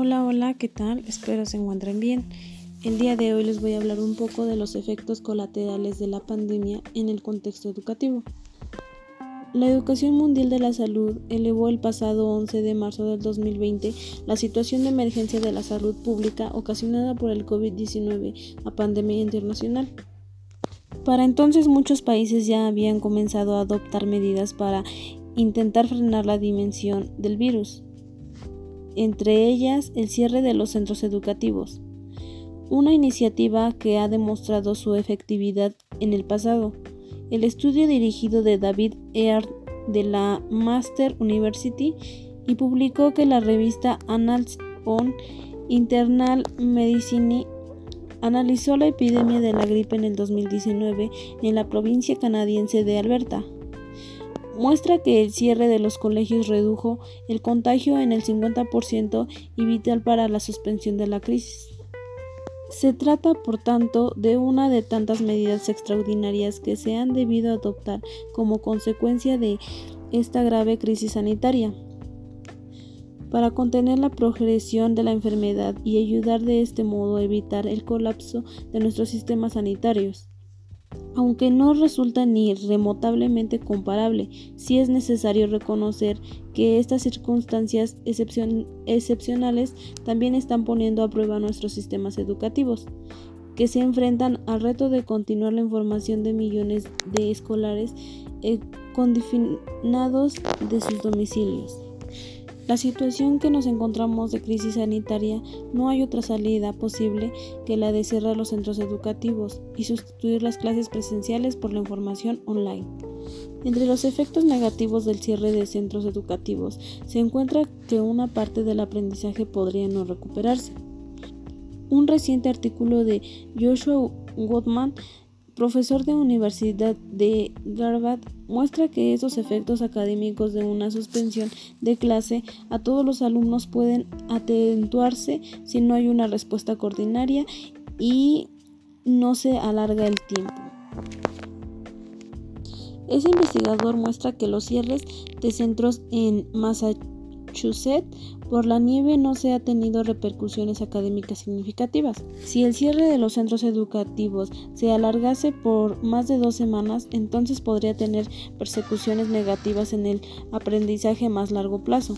Hola, hola, ¿qué tal? Espero se encuentren bien. El día de hoy les voy a hablar un poco de los efectos colaterales de la pandemia en el contexto educativo. La Educación Mundial de la Salud elevó el pasado 11 de marzo del 2020 la situación de emergencia de la salud pública ocasionada por el COVID-19 a pandemia internacional. Para entonces muchos países ya habían comenzado a adoptar medidas para intentar frenar la dimensión del virus entre ellas el cierre de los centros educativos, una iniciativa que ha demostrado su efectividad en el pasado. El estudio dirigido de David Eard de la Master University y publicó que la revista Annals on Internal Medicine analizó la epidemia de la gripe en el 2019 en la provincia canadiense de Alberta muestra que el cierre de los colegios redujo el contagio en el 50% y vital para la suspensión de la crisis. Se trata, por tanto, de una de tantas medidas extraordinarias que se han debido adoptar como consecuencia de esta grave crisis sanitaria para contener la progresión de la enfermedad y ayudar de este modo a evitar el colapso de nuestros sistemas sanitarios. Aunque no resulta ni remotablemente comparable, sí es necesario reconocer que estas circunstancias excepcionales también están poniendo a prueba nuestros sistemas educativos, que se enfrentan al reto de continuar la información de millones de escolares eh, condifinados de sus domicilios. La situación que nos encontramos de crisis sanitaria no hay otra salida posible que la de cerrar los centros educativos y sustituir las clases presenciales por la información online. Entre los efectos negativos del cierre de centros educativos se encuentra que una parte del aprendizaje podría no recuperarse. Un reciente artículo de Joshua Goodman profesor de Universidad de Harvard, muestra que esos efectos académicos de una suspensión de clase a todos los alumnos pueden atenuarse si no hay una respuesta coordinaria y no se alarga el tiempo. Ese investigador muestra que los cierres de centros en Massachusetts por la nieve no se ha tenido repercusiones académicas significativas. Si el cierre de los centros educativos se alargase por más de dos semanas, entonces podría tener persecuciones negativas en el aprendizaje a más largo plazo.